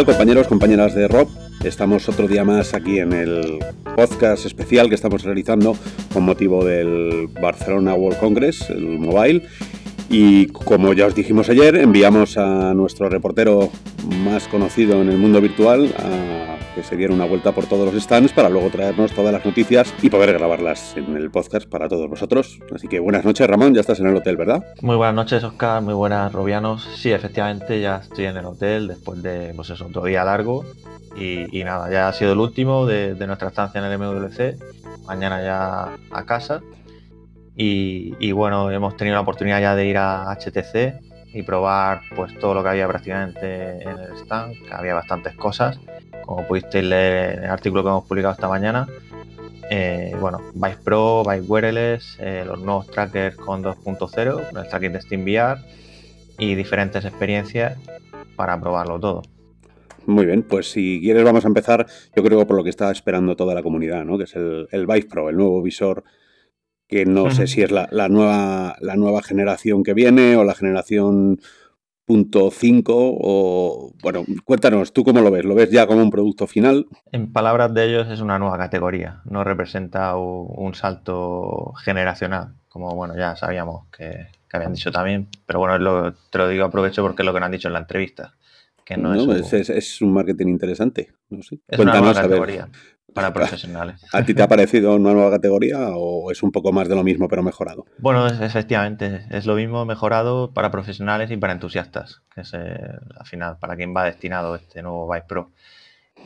¿Qué tal compañeros, compañeras de Rob? Estamos otro día más aquí en el podcast especial que estamos realizando con motivo del Barcelona World Congress, el mobile. Y como ya os dijimos ayer, enviamos a nuestro reportero más conocido en el mundo virtual a se diera una vuelta por todos los stands para luego traernos todas las noticias y poder grabarlas en el podcast para todos vosotros. Así que buenas noches, Ramón, ya estás en el hotel, ¿verdad? Muy buenas noches, Oscar, muy buenas, Robianos. Sí, efectivamente, ya estoy en el hotel después de, pues otro día largo. Y, nada, ya ha sido el último de, nuestra estancia en el MWC. Mañana ya a casa. Y, bueno, hemos tenido la oportunidad ya de ir a HTC y probar pues todo lo que había prácticamente en el stand, había bastantes cosas como pudisteis leer en el artículo que hemos publicado esta mañana. Eh, bueno, Vice Pro, Vice Wireless, eh, los nuevos trackers con 2.0, el tracking de SteamVR y diferentes experiencias para probarlo todo. Muy bien, pues si quieres vamos a empezar, yo creo por lo que está esperando toda la comunidad, ¿no? que es el, el Vive Pro, el nuevo visor que no sé si es la, la, nueva, la nueva generación que viene o la generación punto 5 o bueno, cuéntanos, ¿tú cómo lo ves? ¿Lo ves ya como un producto final? En palabras de ellos es una nueva categoría, no representa un salto generacional, como bueno, ya sabíamos que, que habían dicho también, pero bueno, lo, te lo digo aprovecho porque es lo que nos han dicho en la entrevista. Que no, no es, es, es, un marketing interesante. No sé. Es Cuéntanos, una nueva categoría. Para profesionales. ¿A ti te ha parecido una nueva categoría o es un poco más de lo mismo pero mejorado? Bueno, efectivamente, es lo mismo mejorado para profesionales y para entusiastas, que es eh, al final para quien va destinado este nuevo Vive Pro.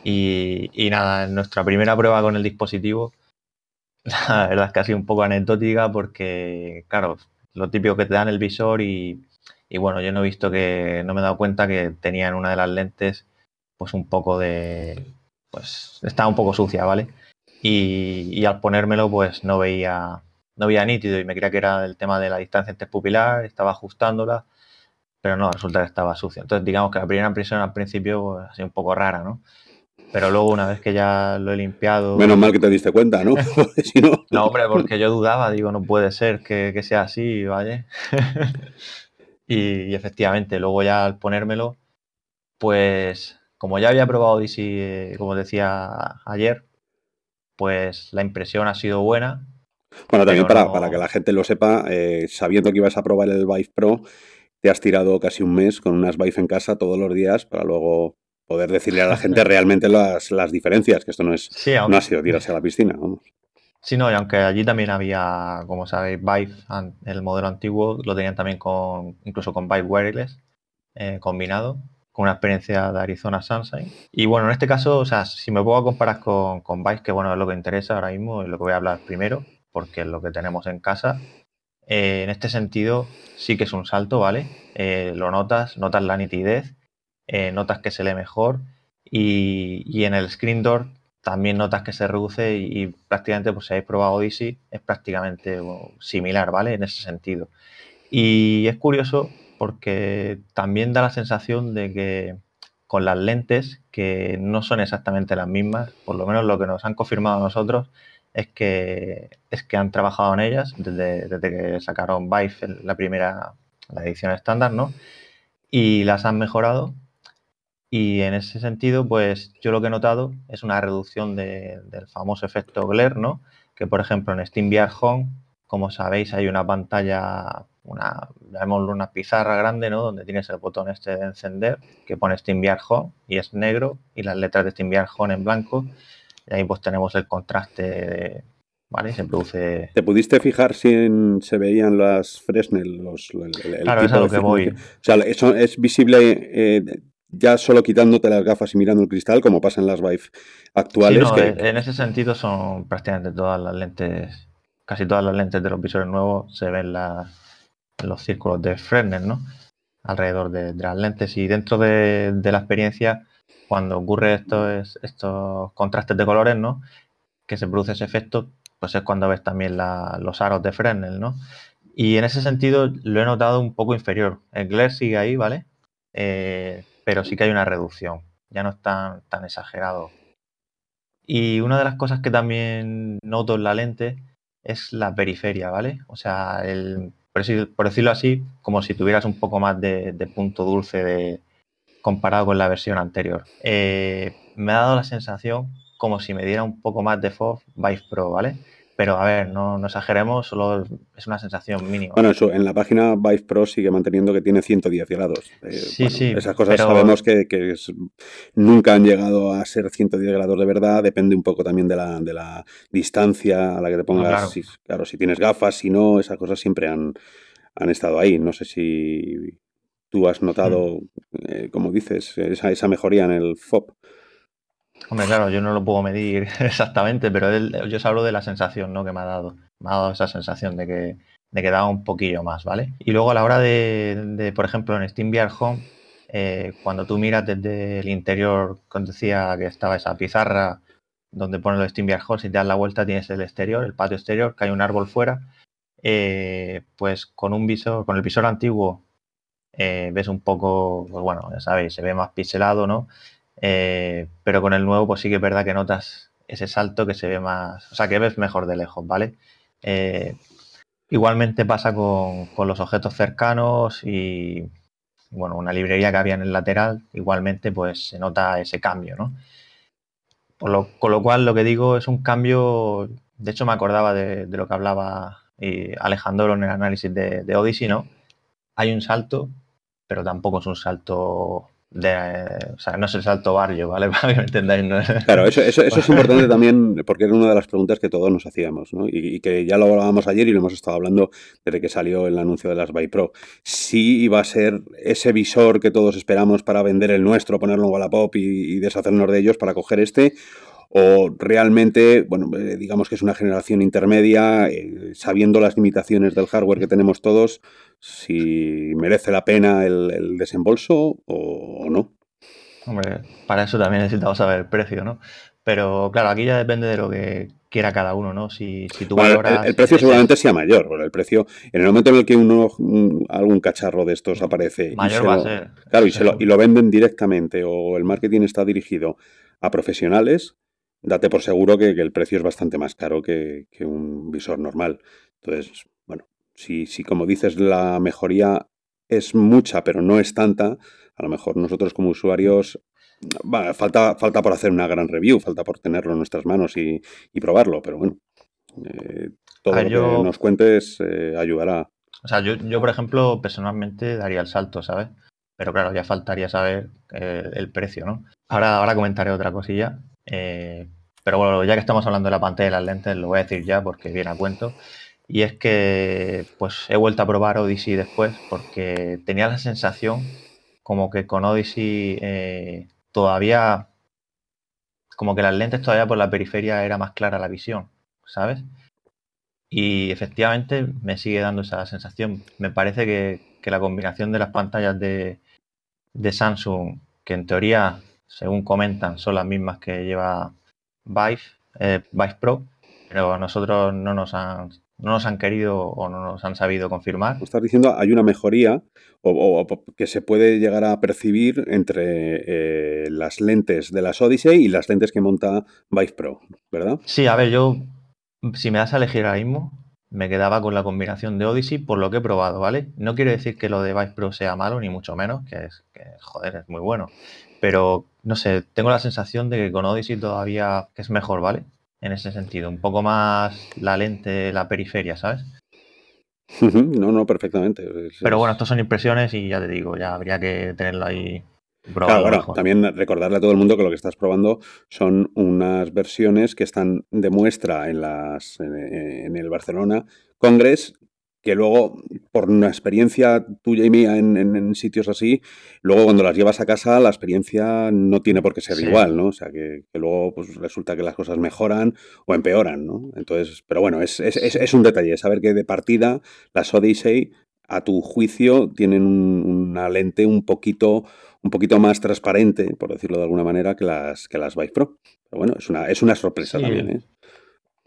Y, y, nada, en nuestra primera prueba con el dispositivo, la verdad es que ha sido un poco anecdótica porque, claro, lo típico que te dan el visor y, y bueno, yo no he visto que, no me he dado cuenta que tenía en una de las lentes pues un poco de, pues estaba un poco sucia, ¿vale? Y, y, al ponérmelo, pues no veía, no veía nítido y me creía que era el tema de la distancia interpupilar, estaba ajustándola, pero no, resulta que estaba sucia. Entonces, digamos que la primera impresión al principio pues, ha sido un poco rara, ¿no? Pero luego, una vez que ya lo he limpiado. Menos mal que te diste cuenta, ¿no? si no... no, hombre, porque yo dudaba, digo, no puede ser que, que sea así, ¿vale? y, y efectivamente, luego ya al ponérmelo, pues como ya había probado DC, eh, como decía ayer, pues la impresión ha sido buena. Bueno, también para, no... para, que la gente lo sepa, eh, sabiendo que ibas a probar el Vive Pro, te has tirado casi un mes con unas Vive en casa todos los días para luego poder decirle a la gente realmente las, las diferencias, que esto no es sí, aunque... no ha sido tirarse a la piscina, vamos. Sí, no, y aunque allí también había, como sabéis, Vive, el modelo antiguo, lo tenían también con, incluso con Vive Wireless eh, combinado, con una experiencia de Arizona Sunshine. Y bueno, en este caso, o sea, si me puedo comparar con, con Vice, que bueno, es lo que interesa ahora mismo, es lo que voy a hablar primero, porque es lo que tenemos en casa. Eh, en este sentido, sí que es un salto, ¿vale? Eh, lo notas, notas la nitidez, eh, notas que se lee mejor y, y, en el screen door también notas que se reduce y, prácticamente, pues si habéis probado Odyssey, es prácticamente similar, ¿vale? En ese sentido. Y es curioso porque también da la sensación de que con las lentes, que no son exactamente las mismas, por lo menos lo que nos han confirmado nosotros, es que, es que han trabajado en ellas desde, desde que sacaron Vive la primera, la edición estándar, ¿no? Y las han mejorado. Y en ese sentido, pues yo lo que he notado es una reducción de, del famoso efecto glare, ¿no? Que por ejemplo en SteamVR Home, como sabéis, hay una pantalla una, llamémoslo una pizarra grande, ¿no? Donde tienes el botón este de encender que pone SteamVR Home y es negro y las letras de SteamVR Home en blanco. Y ahí pues tenemos el contraste, de, ¿vale? Se produce... ¿Te pudiste fijar si en, se veían las Fresnel? Los, el, el claro, es a lo que voy. O sea, eso es visible... Eh, ya solo quitándote las gafas y mirando el cristal, como pasa en las Vive actuales. Sí, no, que... En ese sentido son prácticamente todas las lentes, casi todas las lentes de los visores nuevos se ven las, los círculos de Fresnel, ¿no? Alrededor de, las lentes y dentro de, la experiencia, cuando ocurre estos, estos contrastes de colores, ¿no? Que se produce ese efecto, pues es cuando ves también los aros de Fresnel, ¿no? Y en ese sentido lo he notado un poco inferior. El glare sigue ahí, ¿vale? Eh, pero sí que hay una reducción. Ya no es tan, tan exagerado. Y una de las cosas que también noto en la lente es la periferia, ¿vale? O sea, el, por, decir, por decirlo así, como si tuvieras un poco más de, punto dulce comparado con la versión anterior. Eh, me ha dado la sensación como si me diera un poco más de FOV Vive Pro, ¿vale? Pero a ver, no, exageremos, solo es una sensación mínima. Bueno, eso, en la página Vive Pro sigue manteniendo que tiene 110 grados. Eh, sí, sí. Esas cosas sabemos que, nunca han llegado a ser 110 grados de verdad, depende un poco también de la, de la distancia a la que te pongas. claro. Si, claro, si tienes gafas, si no, esas cosas siempre han, han estado ahí. No sé si tú has notado, mm. eh, como dices, esa, esa mejoría en el FOB. Hombre, claro, yo no lo puedo medir exactamente, pero yo os hablo de la sensación ¿no? que me ha dado. Me ha dado esa sensación de que, de que daba un poquillo más, ¿vale? Y luego a la hora de, por ejemplo, en SteamVR Home, eh, cuando tú miras desde el interior, cuando decía que estaba esa pizarra donde pone los SteamVR Home, si te das la vuelta tienes el exterior, el patio exterior, que hay un árbol fuera, eh, pues con un visor, con el visor antiguo eh, ves un poco, pues bueno, ya sabéis, se ve más pixelado, ¿no? Eh, pero con el nuevo, pues sí que es verdad que notas ese salto que se ve más, o sea, que ves mejor de lejos, ¿vale? Eh, igualmente pasa con, los objetos cercanos y, bueno, una librería que había en el lateral, igualmente, pues se nota ese cambio, ¿no? con lo cual, lo que digo es un cambio, de hecho me acordaba de, lo que hablaba Alejandro en el análisis de, de Odyssey, ¿no? Hay un salto, pero tampoco es un salto o sea, no es el salto barrio, ¿vale? Para que me entendáis. Claro, eso, eso, es importante también porque era una de las preguntas que todos nos hacíamos, ¿no? Y, que ya lo hablábamos ayer y lo hemos estado hablando desde que salió el anuncio de las By Pro. Si iba a ser ese visor que todos esperamos para vender el nuestro, ponerlo en Wallapop y, y deshacernos de ellos para coger este, o realmente, bueno, eh, digamos que es una generación intermedia, eh, sabiendo las limitaciones del hardware que tenemos todos, si merece la pena el, desembolso o, no. Hombre, para eso también necesitamos saber el precio, ¿no? Pero claro, aquí ya depende de lo que quiera cada uno, ¿no? Si, si tú valoras... el, precio seguramente sea mayor, el precio, en el momento en el que uno, algún cacharro de estos aparece... Mayor va a ser. Claro, y, lo, y lo venden directamente o el marketing está dirigido a profesionales, date por seguro que, el precio es bastante más caro que, un visor normal. Entonces, bueno, si, si como dices la mejoría es mucha pero no es tanta, a lo mejor nosotros como usuarios falta, falta por hacer una gran review, falta por tenerlo en nuestras manos y, probarlo, pero bueno, eh, todo lo que nos cuentes eh, ayudará. O sea, yo, yo, por ejemplo, personalmente daría el salto, ¿sabes? Pero claro, ya faltaría saber eh, el precio, ¿no? Ahora, ahora comentaré otra cosilla. Eh, pero bueno, ya que estamos hablando de la pantalla y las lentes, lo voy a decir ya porque viene a cuento. Y es que pues he vuelto a probar Odyssey después porque tenía la sensación como que con Odyssey eh, todavía, como que las lentes todavía por la periferia era más clara la visión, ¿sabes? Y efectivamente me sigue dando esa sensación. Me parece que, la combinación de las pantallas de, de Samsung, que en teoría según comentan, son las mismas que lleva Vive, eh, Vive Pro, pero nosotros no nos han no nos han querido o no nos han sabido confirmar. Estás diciendo hay una mejoría o, que se puede llegar a percibir entre eh, las lentes de las Odyssey y las lentes que monta Vive Pro, ¿verdad? Sí, a ver, yo si me das a elegir ahora mismo, me quedaba con la combinación de Odyssey por lo que he probado, ¿vale? No quiere decir que lo de Vive Pro sea malo, ni mucho menos, que es que, joder, es muy bueno. Pero no sé, tengo la sensación de que con Odyssey todavía es mejor, ¿vale? En ese sentido, un poco más la lente, la periferia, ¿sabes? No, no, perfectamente. Pero bueno, estas son impresiones y ya te digo, ya habría que tenerlo ahí. Claro, bueno, también recordarle a todo el mundo que lo que estás probando son unas versiones que están de muestra en, las, en el Barcelona Congress que luego, por una experiencia tuya y mía en, sitios así, luego cuando las llevas a casa, la experiencia no tiene por qué ser igual, ¿no? O sea, que, luego pues, resulta que las cosas mejoran o empeoran, ¿no? Entonces, pero bueno, es, es, un detalle, saber que de partida las Odyssey, a tu juicio, tienen una lente un poquito, un poquito más transparente, por decirlo de alguna manera, que las, que las Vive Pro. Pero bueno, es una, es una sorpresa también, ¿eh?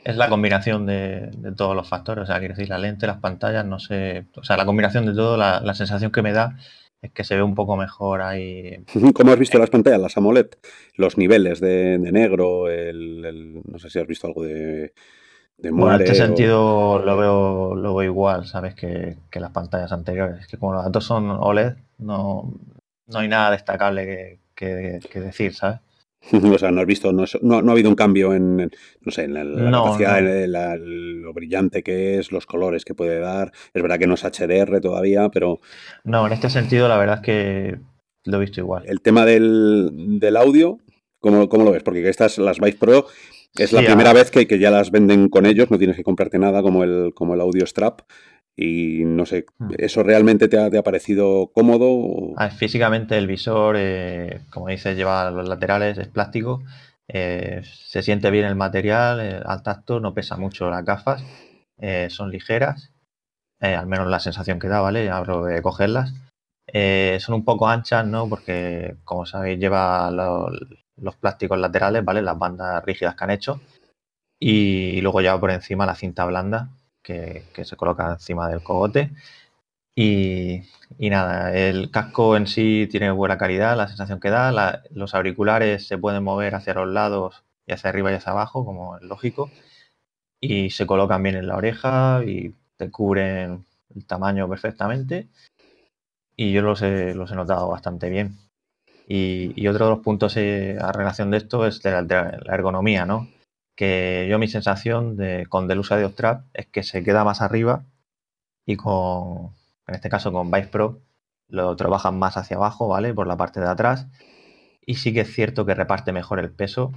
Es la combinación de, todos los factores, o sea, quiero decir, la lente, las pantallas, no sé, o sea, la combinación de todo, la, sensación que me da es que se ve un poco mejor ahí. ¿Cómo has visto las pantallas, las AMOLED? Los niveles de, negro, el, no sé si has visto algo de, de Bueno, en este sentido lo veo, lo igual, ¿sabes? Que, las pantallas anteriores. Que como los datos son OLED, no, no hay nada destacable que, decir, ¿sabes? o sea, no has visto, no, ha habido un cambio en, no sé, en la, capacidad, En lo brillante que es, los colores que puede dar. Es verdad que no es HDR todavía, pero... No, en este sentido la verdad es que lo he visto igual. El tema del, audio, ¿cómo, ¿cómo, lo ves? Porque estas, las Vice Pro, es la primera vez que, que, ya las venden con ellos, no tienes que comprarte nada como el, como el Audio Strap. Y no sé, hmm. ¿eso realmente te ha, parecido cómodo? Ah, físicamente el visor, eh, como dices, lleva los laterales, es plástico, eh, se siente bien el material, eh, al tacto, no pesa mucho las gafas, son ligeras, al menos la sensación que da, ¿vale? Abro de cogerlas. son un poco anchas, ¿no? Porque, como sabéis, lleva los plásticos laterales, ¿vale? Las bandas rígidas que han hecho. Y, luego lleva por encima la cinta blanda, que, se coloca encima del cogote. Y, nada, el casco en sí tiene buena calidad, la sensación que da. los auriculares se pueden mover hacia los lados y hacia arriba y hacia abajo, como es lógico. Y se colocan bien en la oreja y te cubren el tamaño perfectamente. Y yo los he, los he notado bastante bien. Y, otro de los puntos eh, a relación de esto es de la ergonomía, ¿no? Que yo mi sensación de, con Delusa de Trap es que se queda más arriba y con, en este caso con Vice Pro, lo trabajan más hacia abajo, ¿vale? Por la parte de atrás. Y sí que es cierto que reparte mejor el peso.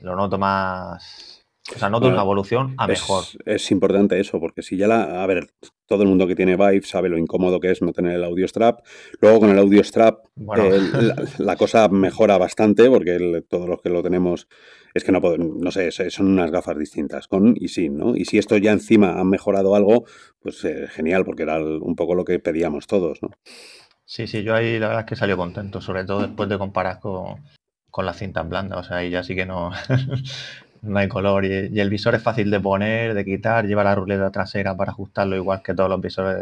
Lo noto más. O sea, noto una evolución a mejor. Es importante eso, porque si ya la. A ver, todo el mundo que tiene Vive sabe lo incómodo que es no tener el audio strap. Luego con el audio strap la, cosa mejora bastante, porque todos los que lo tenemos es que no puedo, no sé, son unas gafas distintas, con y sin, ¿no? Y si esto ya encima ha mejorado algo, pues eh, genial, porque era un poco lo que pedíamos todos, ¿no? Sí, sí, yo ahí la verdad es que salió contento, sobre todo después de comparar con, con las cintas blandas, o sea, ahí ya sí que no, no hay color y, el visor es fácil de poner, de quitar, lleva la ruleta trasera para ajustarlo igual que todos los visores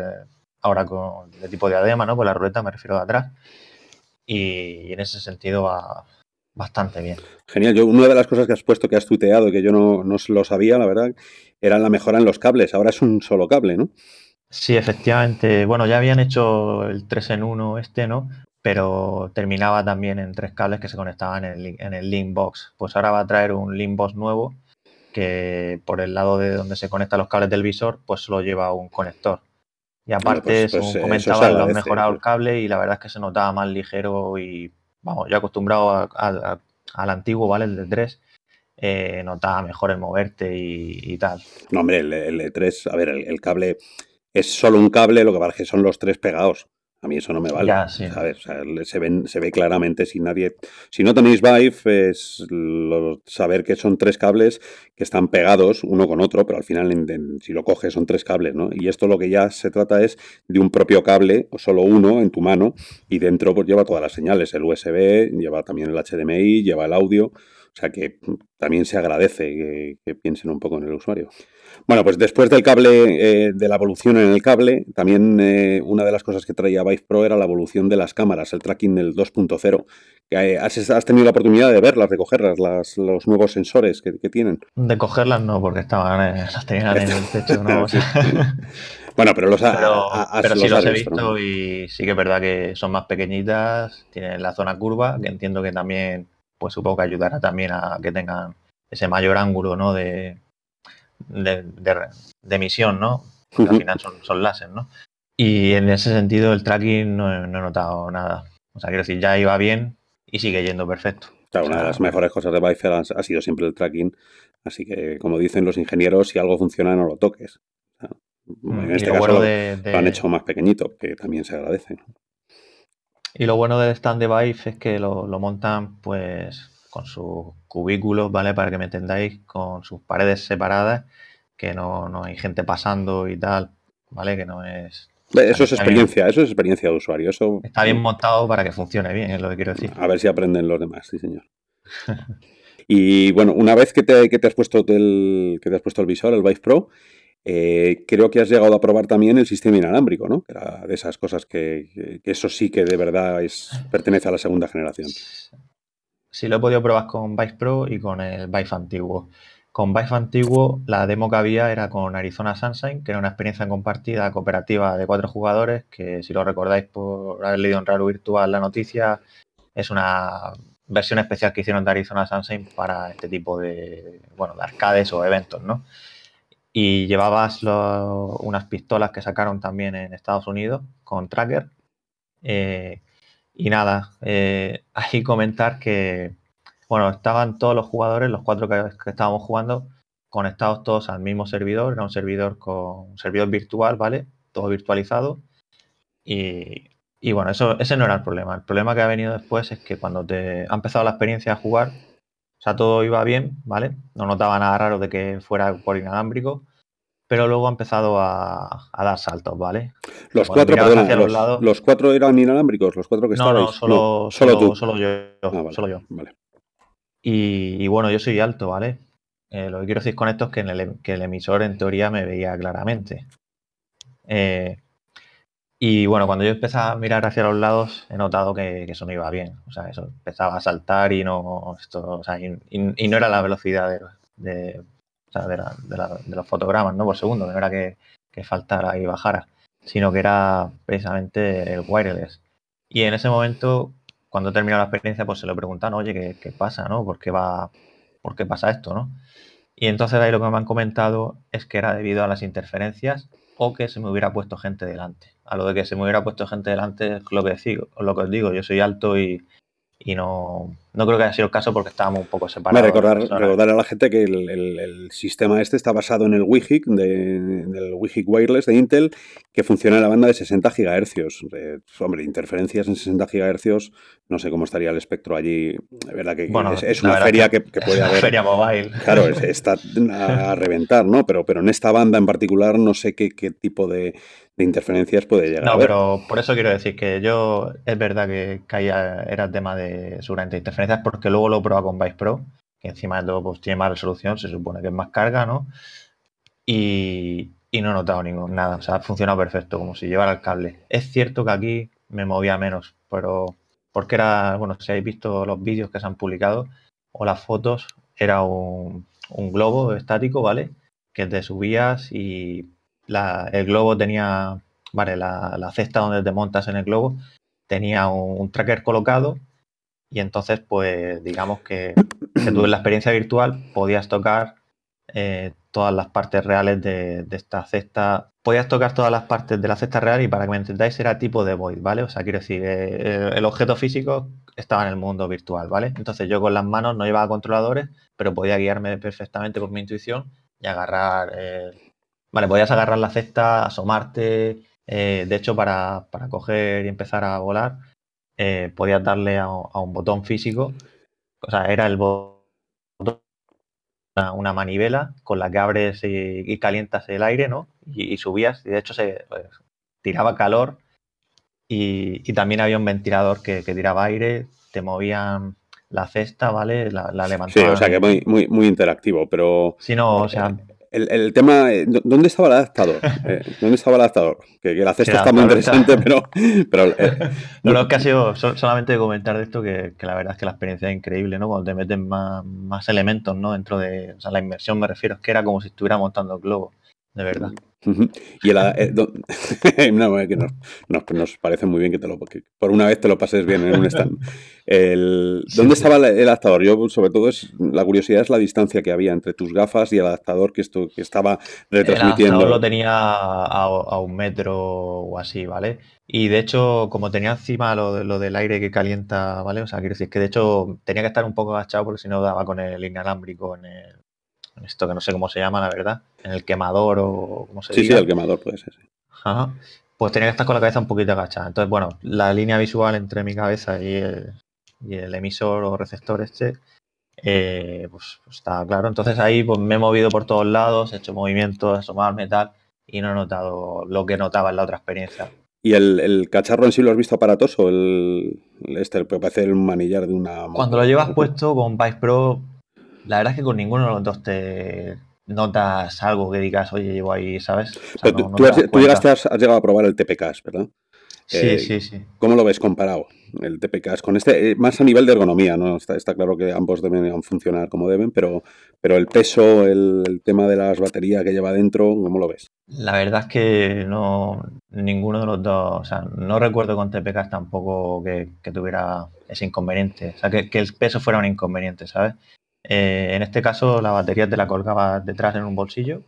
ahora con de tipo diadema, ¿no? Pues la ruleta me refiero de atrás y en ese sentido va, bastante bien. Genial. Yo, una de las cosas que has puesto, que has tuteado, que yo no, no lo sabía, la verdad, era la mejora en los cables. Ahora es un solo cable, ¿no? Sí, efectivamente. Bueno, ya habían hecho el 3 en 1 este, ¿no? Pero terminaba también en tres cables que se conectaban en el, en el Linkbox. Pues ahora va a traer un Linkbox nuevo que por el lado de donde se conectan los cables del visor, pues solo lleva un conector. Y aparte, pues, pues, comentaba, lo han mejorado el cable y la verdad es que se notaba más ligero y vamos, yo acostumbrado al antiguo, ¿vale? El de 3, eh, notaba mejor el moverte y, tal. No, hombre, el, el 3, a ver, el, cable es solo un cable, lo que pasa es que son los tres pegados. A mí eso no me vale. se, ven, se ve claramente si nadie. Si no tenéis Vive, es saber que son tres cables que están pegados uno con otro, pero al final, si lo coges, son tres cables, ¿no? Y esto lo que ya se trata es de un propio cable, o solo uno en tu mano, y dentro pues lleva todas las señales: el USB, lleva también el HDMI, lleva el audio. O sea que también se agradece que, piensen un poco en el usuario. Bueno, pues después del cable, eh, de la evolución en el cable, también eh, una de las cosas que traía Vive Pro era la evolución de las cámaras, el tracking del 2.0. Eh, ¿Has, tenido la oportunidad de verlas, de cogerlas, los nuevos sensores que, tienen? De cogerlas no, porque estaban las tenían en el techo. Bueno, pero los, pero, sí los, he visto y sí que es verdad que son más pequeñitas, tienen la zona curva, que entiendo que también pues supongo que ayudará también a que tengan ese mayor ángulo ¿no? de, de, emisión, ¿no? al final son, son láser, ¿no? Y en ese sentido el tracking no, he notado nada. O sea, quiero decir, ya iba bien y sigue yendo perfecto. Claro, una de las mejores cosas de Vifer ha, sido siempre el tracking. Así que, como dicen los ingenieros, si algo funciona, no lo toques. Mm, en este caso lo, han hecho más pequeñito, que también se agradece. Y lo bueno del stand de Vive es que lo, montan pues con sus cubículos, ¿vale? Para que me entendáis, con sus paredes separadas, que no, hay gente pasando y tal, ¿vale? Que no es... Eso es experiencia, eso es experiencia de usuario. Eso... Está bien montado para que funcione bien, es lo que quiero decir. A ver si aprenden los demás, sí señor. y bueno, una vez que te, que te has puesto el, que te has puesto el visor, el Vive Pro, eh, creo que has llegado a probar también el sistema inalámbrico, ¿no? Era de esas cosas que, eso sí que de verdad es, pertenece a la segunda generación. Sí, lo he podido probar con Vice Pro y con el Vive antiguo. con Vive antiguo, la demo que había era con Arizona Sunshine, que era una experiencia compartida cooperativa de cuatro jugadores, que si lo recordáis por haber leído en Raro Virtual la noticia, es una versión especial que hicieron de Arizona Sunshine para este tipo de, bueno, de arcades o eventos, ¿no? Y llevabas unas pistolas que sacaron también en Estados Unidos con tracker. Eh, y nada, eh, ahí comentar que bueno, estaban todos los jugadores, los cuatro que, estábamos jugando, conectados todos al mismo servidor. Era un servidor con un servidor virtual, ¿vale? Todo virtualizado. Y, bueno, eso, ese no era el problema. El problema que ha venido después es que cuando te ha empezado la experiencia a jugar, o sea, todo iba bien, ¿vale? No notaba nada raro de que fuera por inalámbrico, pero luego ha empezado a, dar saltos, ¿vale? Los cuatro, perdona, los, cuatro eran inalámbricos, los cuatro que estaban. No, no, solo, solo, solo, yo. Ah, solo yo. Vale. Y, bueno, yo soy alto, ¿vale? Eh, lo que quiero decir con esto es que, el, emisor en teoría me veía claramente. Eh, y bueno, cuando yo empecé a mirar hacia los lados, he notado que, eso no iba bien. O sea, eso empezaba a saltar y no, esto, y, no era la velocidad de, los fotogramas ¿no? por segundo, no era que, faltara y bajara, sino que era precisamente el wireless. Y en ese momento cuando termina la experiencia, pues se lo preguntan, oye, ¿qué, pasa, no? ¿Por qué, va, ¿Por qué pasa esto, no? Y entonces ahí lo que me han comentado es que era debido a las interferencias o que se me hubiera puesto gente delante. A lo de que se me hubiera puesto gente delante es lo que digo, lo que os digo, yo soy alto y, y no, no creo que haya sido el caso porque estábamos un poco separados. Recordar, recordar, a la gente que el, sistema este está basado en el WIGIC, de, del WIGIC Wireless de Intel, que funciona en la banda de 60 GHz. Eh, hombre, interferencias en 60 GHz, no sé cómo estaría el espectro allí. De verdad que es, una feria que, puede haber. feria mobile. Claro, está a reventar, ¿no? Pero, pero en esta banda en particular no sé qué, qué tipo de, de interferencias puede llegar. No, pero por eso quiero decir que yo es verdad que caía, era tema de seguramente interferencias, porque luego lo probado con Vice Pro, que encima de todo pues, tiene más resolución, se supone que es más carga, ¿no? Y, no he notado ningún, nada, o sea, ha funcionado perfecto, como si llevara el cable. Es cierto que aquí me movía menos, pero porque era, bueno, si habéis visto los vídeos que se han publicado o las fotos, era un, un globo estático, ¿vale? Que te subías y el globo tenía, vale, la, cesta donde te montas en el globo tenía un, tracker colocado y entonces, pues, digamos que, tú en la experiencia virtual podías tocar eh, todas las partes reales de, esta cesta. Podías tocar todas las partes de la cesta real y para que me entendáis era tipo de void, ¿vale? O sea, quiero decir, eh, el objeto físico estaba en el mundo virtual, ¿vale? Entonces yo con las manos no llevaba controladores, pero podía guiarme perfectamente por mi intuición y agarrar eh, Vale, podías agarrar la cesta, asomarte. Eh, de hecho, para, coger y empezar a volar, eh, podías darle a, un botón físico. O sea, era el botón, una, manivela con la que abres y, calientas el aire, ¿no? Y, subías. Y de hecho, se pues, tiraba calor. Y, también había un ventilador que, tiraba aire. Te movían la cesta, ¿vale? La, la levantaban. Sí, o sea que muy, muy, muy interactivo, pero. Sí, no, o sea el, tema, eh, ¿dónde estaba el adaptador? Eh, ¿Dónde estaba el adaptador? Que, la cesta está muy interesante, pero... pero eh, no, no, es que ha sido solamente comentar de esto que, la verdad es que la experiencia es increíble, ¿no? Cuando te meten más, elementos, ¿no? Dentro de, o sea, la inmersión me refiero, es que era como si estuviera montando el globo, de verdad. Y el, eh, no, que nos, parece muy bien que te lo por una vez te lo pases bien en un stand. ¿Dónde estaba el, adaptador? Yo, sobre todo, es la curiosidad es la distancia que había entre tus gafas y el adaptador que, esto, que estaba retransmitiendo. El adaptador lo tenía a, un metro o así, ¿vale? Y de hecho, como tenía encima lo, lo, del aire que calienta, ¿vale? O sea, quiero decir que de hecho tenía que estar un poco agachado porque si no daba con el inalámbrico en el, esto que no sé cómo se llama, la verdad, en el quemador o cómo se Sí, sí, el quemador puede ser, sí. Ajá. Pues tenía que estar con la cabeza un poquito agachada. Entonces, bueno, la línea visual entre mi cabeza y el, emisor o receptor este, eh, pues, pues, está claro. Entonces ahí pues, me he movido por todos lados, he hecho movimientos, asomarme tal, y no he notado lo que notaba en la otra experiencia. ¿Y el, cacharro en sí lo has visto aparatoso? El, este, el, parece el manillar de una... Cuando lo llevas puesto con Vice Pro, la verdad es que con ninguno de los dos te notas algo que digas, oye, llevo ahí, ¿sabes? tú, llegaste, has, llegado a probar el TPK, ¿verdad? Sí, eh, sí, sí. ¿Cómo lo ves comparado el TPK con este? Eh, más a nivel de ergonomía, ¿no? Está, está, claro que ambos deben funcionar como deben, pero, pero el peso, el, tema de las baterías que lleva dentro, ¿cómo lo ves? La verdad es que no, ninguno de los dos, o sea, no recuerdo con TPK tampoco que, tuviera ese inconveniente, o sea, que, el peso fuera un inconveniente, ¿sabes? Eh, en este caso la batería te la colgaba detrás en un bolsillo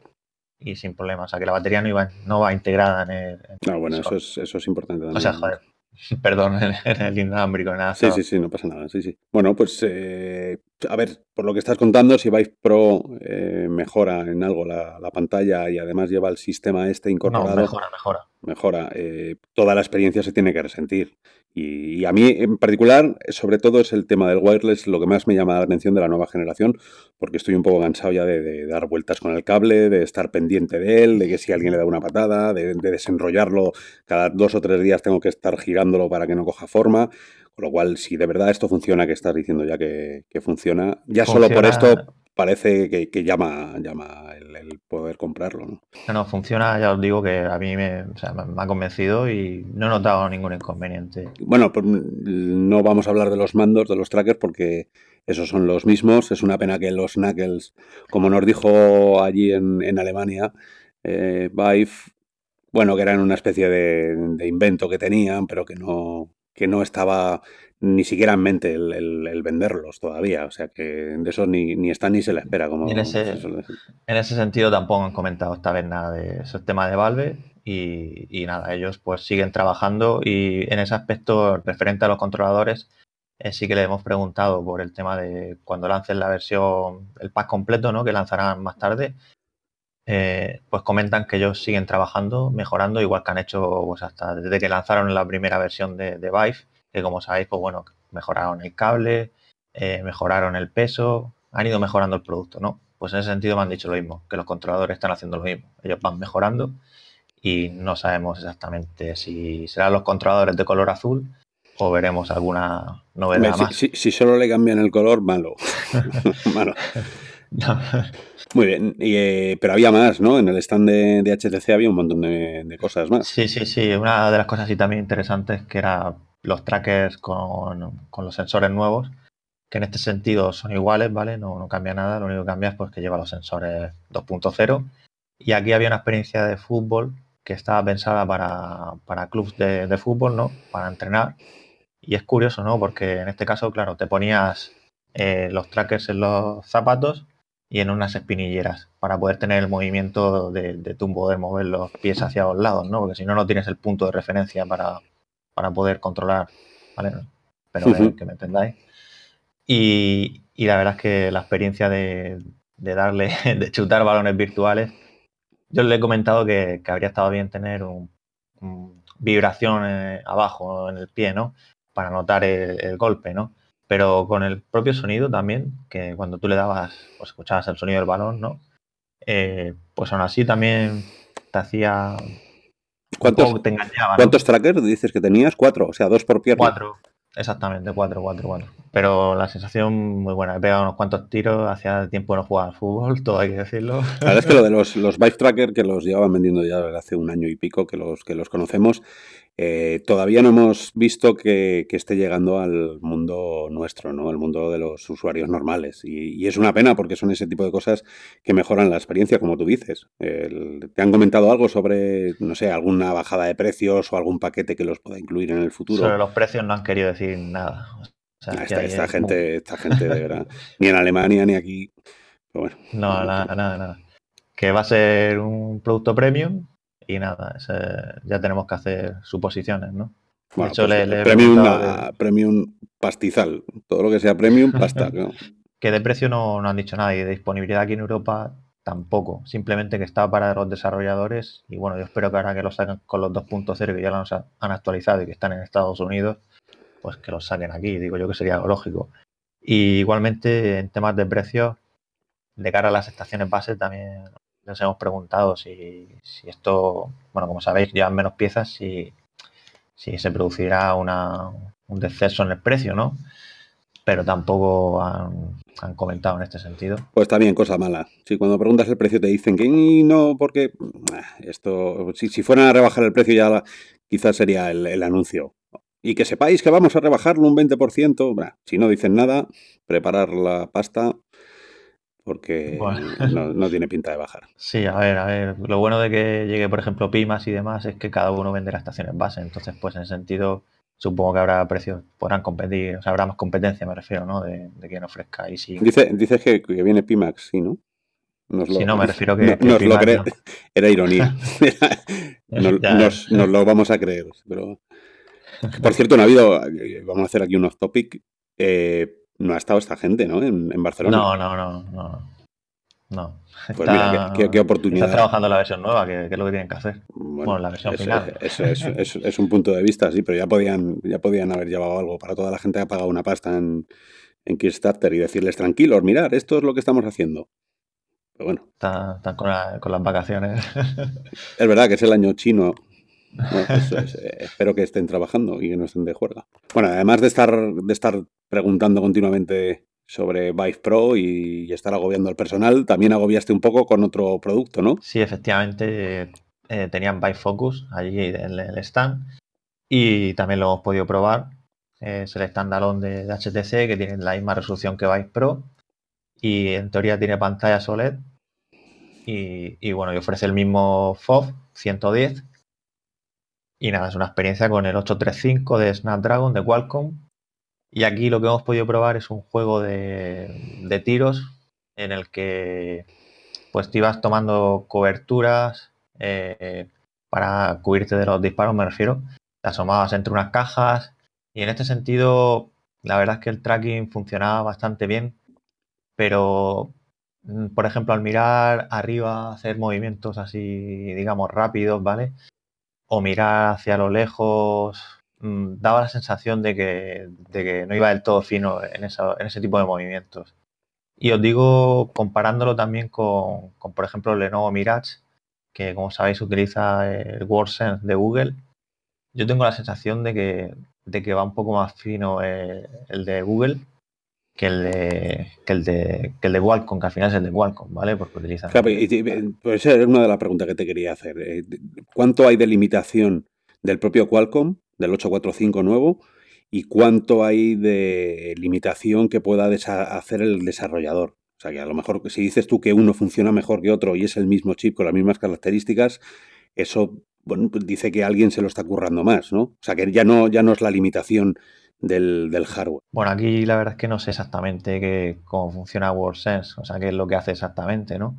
y sin problema. O sea, que la batería no, iba, no va integrada en el... no, ah, bueno, eso es, eso es importante también. O sea, joder, perdón, en el inalámbrico, nada. Sí, sí, sí, no pasa nada, sí, sí. Bueno, pues, eh, a ver, por lo que estás contando, si Vive Pro eh, mejora en algo la, pantalla y además lleva el sistema este incorporado... No, mejora, mejora. Mejora. Eh, toda la experiencia se tiene que resentir. Y, a mí en particular, sobre todo es el tema del wireless lo que más me llama la atención de la nueva generación, porque estoy un poco cansado ya de, dar vueltas con el cable, de estar pendiente de él, de que si alguien le da una patada, de, desenrollarlo, cada dos o tres días tengo que estar girándolo para que no coja forma. Con lo cual, si de verdad esto funciona, que estás diciendo ya que, funciona, ya solo por esto parece que, llama, llama el, poder comprarlo. ¿no? ¿no? funciona, ya os digo que a mí me, ha convencido y no he notado ningún inconveniente. Bueno, pues no vamos a hablar de los mandos, de los trackers, porque esos son los mismos. Es una pena que los Knuckles, como nos dijo allí en, Alemania, eh, Vive, bueno, que eran una especie de, de invento que tenían, pero que no, que no estaba ni siquiera en mente el, venderlos todavía. O sea que de eso ni, ni está ni se le espera. Como en, ese, en ese sentido tampoco han comentado esta vez nada de ese tema de Valve y, nada, ellos pues siguen trabajando y en ese aspecto referente a los controladores eh, sí que le hemos preguntado por el tema de cuando lancen la versión, el pack completo, ¿no? Que lanzarán más tarde. Eh, pues comentan que ellos siguen trabajando, mejorando, igual que han hecho pues hasta desde que lanzaron la primera versión de, de Vive que como sabéis, pues bueno, mejoraron el cable, eh, mejoraron el peso, han ido mejorando el producto, ¿no? Pues en ese sentido me han dicho lo mismo, que los controladores están haciendo lo mismo. Ellos van mejorando y no sabemos exactamente si serán los controladores de color azul o veremos alguna novedad más. Si, solo le cambian el color, malo. malo. Muy bien, eh, pero había más, ¿no? En el stand de, HTC había un montón de, de, cosas más. Sí, sí, sí. Una de las cosas sí también interesantes que era los trackers con, los sensores nuevos, que en este sentido son iguales, ¿vale? No, no cambia nada, lo único que cambia es pues, que lleva los sensores 2.0. Y aquí había una experiencia de fútbol que estaba pensada para, para clubes de, fútbol, ¿no? Para entrenar. Y es curioso, ¿no? Porque en este caso, claro, te ponías eh, los trackers en los zapatos y en unas espinilleras para poder tener el movimiento de, de mover los pies hacia los lados, ¿no? Porque si no, no tienes el punto de referencia para, para poder controlar, ¿vale? Pero que, me entendáis. Y, la verdad es que la experiencia de, darle, de chutar balones virtuales, yo le he comentado que, habría estado bien tener un, vibración eh, abajo en el pie, ¿no? Para notar el, golpe, ¿no? Pero con el propio sonido también, que cuando tú le dabas, pues escuchabas el sonido del balón, ¿no? Eh, pues aún así también te hacía ¿Cuántos, trackers dices que tenías? Cuatro, o sea, dos por pierna. Cuatro, exactamente, cuatro, cuatro, cuatro. Pero la sensación muy buena. He pegado unos cuantos tiros, hacía tiempo no jugaba al fútbol, todo hay que decirlo. La verdad es que lo de los, los Vive Tracker, que los llevaban vendiendo ya hace un año y pico, que los, que los conocemos, eh, todavía no hemos visto que, esté llegando al mundo nuestro, ¿no? Al mundo de los usuarios normales. Y, es una pena porque son ese tipo de cosas que mejoran la experiencia, como tú dices. ¿Te han comentado algo sobre, no sé, alguna bajada de precios o algún paquete que los pueda incluir en el futuro? Sobre los precios no han querido decir nada. Esta, gente, esta gente de verdad, ni en Alemania ni aquí. bueno. No, nada, nada, nada. Que va a ser un producto premium y nada, ya tenemos que hacer suposiciones, ¿no? Bueno, pues, premium, premium pastizal, todo lo que sea premium, pasta. que de precio no, no han dicho nada y de disponibilidad aquí en Europa tampoco, simplemente que está para los desarrolladores y bueno, yo espero que ahora que lo saquen con los 2.0 que ya los han actualizado y que están en Estados Unidos, pues que los saquen aquí, digo yo que sería lógico. Y igualmente en temas de precios, de cara a las estaciones base también nos hemos preguntado si, esto, bueno, como sabéis, llevan menos piezas, si, si se producirá una, un descenso en el precio, ¿no? pero tampoco han, comentado en este sentido. Pues también cosa mala. Si cuando preguntas el precio te dicen que no, porque esto, si, si fueran a rebajar el precio ya quizás sería el, anuncio. Y que sepáis que vamos a rebajarlo un 20%. si no dicen nada, preparar la pasta porque no, tiene pinta de bajar. Sí, a ver, a ver. Lo bueno de que llegue, por ejemplo, Pimas y demás es que cada uno venderá estaciones base. Entonces, pues en ese sentido, supongo que habrá precios, podrán competir, o sea, habrá más competencia, me refiero, ¿no? De, quien ofrezca. Y si... Dice, dices que, viene Pimax, sí, ¿no? sí, no, me refiero que. No, lo cree. Era ironía. nos, lo vamos a creer. Pero... Por cierto, no ha habido. Vamos a hacer aquí un off topic. Eh, no ha estado esta gente, ¿no? En, Barcelona. No, no, no, no. No. Pues mira, qué, oportunidad. Está trabajando la versión nueva, que, es lo que tienen que hacer. Bueno, la versión final. Es, es, un punto de vista, sí, pero ya podían, ya podían haber llevado algo para toda la gente que ha pagado una pasta en, en Kickstarter y decirles tranquilos, mirar, esto es lo que estamos haciendo. Pero bueno. Están, con, con, las vacaciones. Es verdad que es el año chino eh, espero que estén trabajando y que no estén de juerga. Bueno, además de estar, de estar preguntando continuamente sobre Vive Pro y, estar agobiando al personal, también agobiaste un poco con otro producto, ¿no? Sí, efectivamente, eh, tenían Vive Focus allí en el stand y también lo hemos podido probar. Es el standalone de, HTC que tiene la misma resolución que Vive Pro y en teoría tiene pantalla OLED y, y bueno, y ofrece el mismo FOV 110 y nada, es una experiencia con el 835 de Snapdragon de Qualcomm. Y aquí lo que hemos podido probar es un juego de, tiros en el que pues te ibas tomando coberturas eh, para cubrirte de los disparos, me refiero. Te asomabas entre unas cajas y en este sentido la verdad es que el tracking funcionaba bastante bien, pero mm, por ejemplo al mirar arriba, hacer movimientos así, digamos, rápidos, ¿vale? O mirar hacia lo lejos, mm, daba la sensación de que, de que, no iba del todo fino en, en, ese tipo de movimientos. Y os digo, comparándolo también con, por ejemplo, el Lenovo Mirage, que como sabéis utiliza el WordSense de Google, yo tengo la sensación de que, de que va un poco más fino eh, el de Google que el de que el de que el de Qualcomm, que al final es el de Qualcomm, ¿vale? Porque utiliza. Claro, pues esa es una de las preguntas que te quería hacer. Eh, ¿Cuánto hay de limitación del propio Qualcomm, del 845 nuevo, y cuánto hay de limitación que pueda hacer el desarrollador? O sea, que a lo mejor si dices tú que uno funciona mejor que otro y es el mismo chip con las mismas características, eso bueno, pues dice que alguien se lo está currando más, ¿no? O sea, que ya no, ya no es la limitación del, hardware. Bueno, aquí la verdad es que no sé exactamente cómo funciona WordSense, o sea, qué es lo que hace exactamente, ¿no?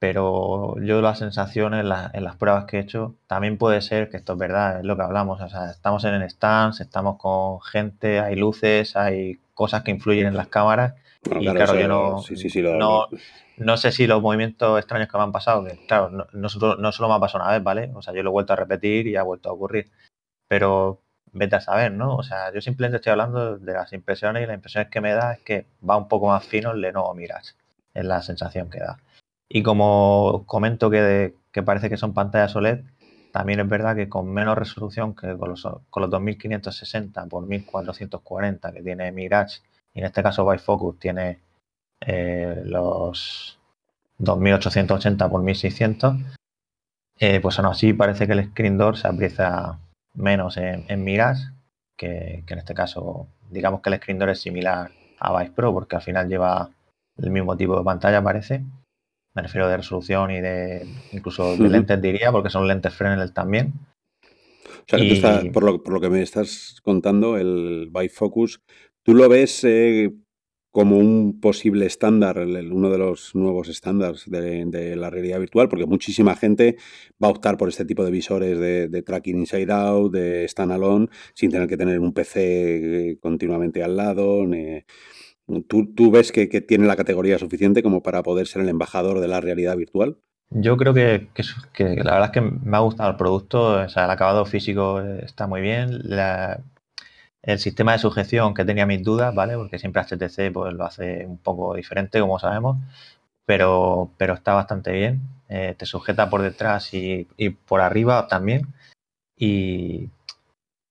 Pero yo la sensación en, las pruebas que he hecho, también puede ser que esto es verdad, es lo que hablamos, o sea, estamos en el stands, estamos con gente, hay luces, hay cosas que influyen en las cámaras. y claro, yo no, no, sé si los movimientos extraños que me han pasado, que claro, no, no, no solo me ha pasado una vez, ¿vale? O sea, yo lo he vuelto a repetir y ha vuelto a ocurrir. Pero vete a saber, ¿no? O sea, yo simplemente estoy hablando de las impresiones y las impresiones que me da es que va un poco más fino el Lenovo Mirage, es la sensación que da. Y como comento que, que parece que son pantallas OLED, también es verdad que con menos resolución que con los, con los 2560 por 1440 que tiene Mirage, y en este caso Bifocus tiene eh, los 2880 por 1600, eh, pues aún así parece que el screen door se aprieta menos en, en miras, que, en este caso, digamos que el screen door es similar a Vice Pro, porque al final lleva el mismo tipo de pantalla, parece. Me refiero de resolución y de incluso de lentes, diría, porque son lentes Fresnel también. O sea, que por, lo, por, lo, que me estás contando, el Bifocus, ¿tú lo ves eh, como un posible estándar, uno de los nuevos estándares de, la realidad virtual, porque muchísima gente va a optar por este tipo de visores de, tracking inside out, de standalone, sin tener que tener un PC eh, continuamente al lado. ¿Tú, ves que, tiene la categoría suficiente como para poder ser el embajador de la realidad virtual? Yo creo que, la verdad es que me ha gustado el producto, el acabado físico está muy bien, el sistema de sujeción que tenía mis dudas, ¿vale? Porque siempre HTC pues, lo hace un poco diferente, como sabemos, pero, pero está bastante bien. Eh, te sujeta por detrás y, por arriba también. Y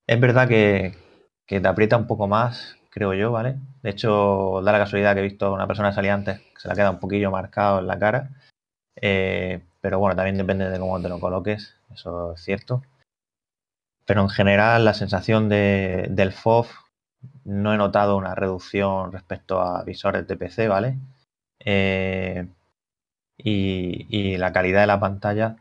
es verdad que, te aprieta un poco más creo yo, ¿vale? De hecho, da la casualidad que he visto a una persona salía antes que se la queda un poquillo marcado en la cara. Eh, pero bueno, también depende de cómo te lo coloques, eso es cierto. Pero en general, la sensación de, del FOV no he notado una reducción respecto a visores de PC, ¿vale? Eh, y, la calidad de la pantalla,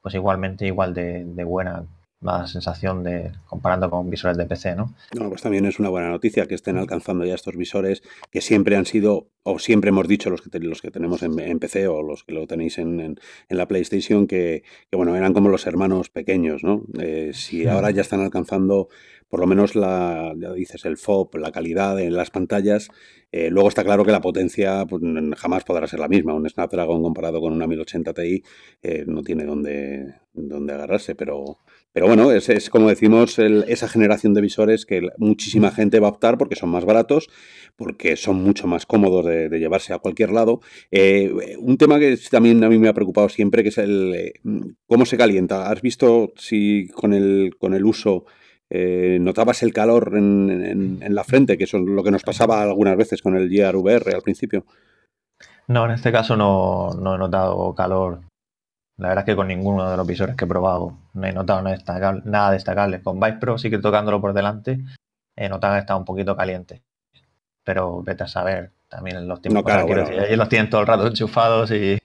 pues igualmente igual de, buena, la sensación de comparando con visores de PC, ¿no? No, pues también es una buena noticia que estén alcanzando ya estos visores que siempre han sido, o siempre hemos dicho los que, los que tenemos en, PC o los que lo tenéis en, la PlayStation, que, bueno, eran como los hermanos pequeños, ¿no? Eh, si ahora ya están alcanzando por lo menos la, ya dices, el FOB, la calidad en las pantallas. Eh, luego está claro que la potencia pues, jamás podrá ser la misma. Un Snapdragon comparado con una 1080 Ti eh, no tiene dónde, dónde agarrarse, pero, pero bueno, es, como decimos, esa generación de visores que muchísima gente va a optar porque son más baratos, porque son mucho más cómodos de, llevarse a cualquier lado. Eh, un tema que también a mí me ha preocupado siempre, que es el cómo se calienta. ¿Has visto si con el, con el uso eh, notabas el calor en, la frente, que es lo que nos pasaba algunas veces con el Gear VR al principio. No, en este caso no, he notado calor. La verdad es que con ninguno de los visores que he probado no he notado nada destacable. Con Vice Pro sí que tocándolo por delante he notado que está un poquito caliente. Pero vete a saber, también los tiempos no, ellos los tienen todo el rato enchufados y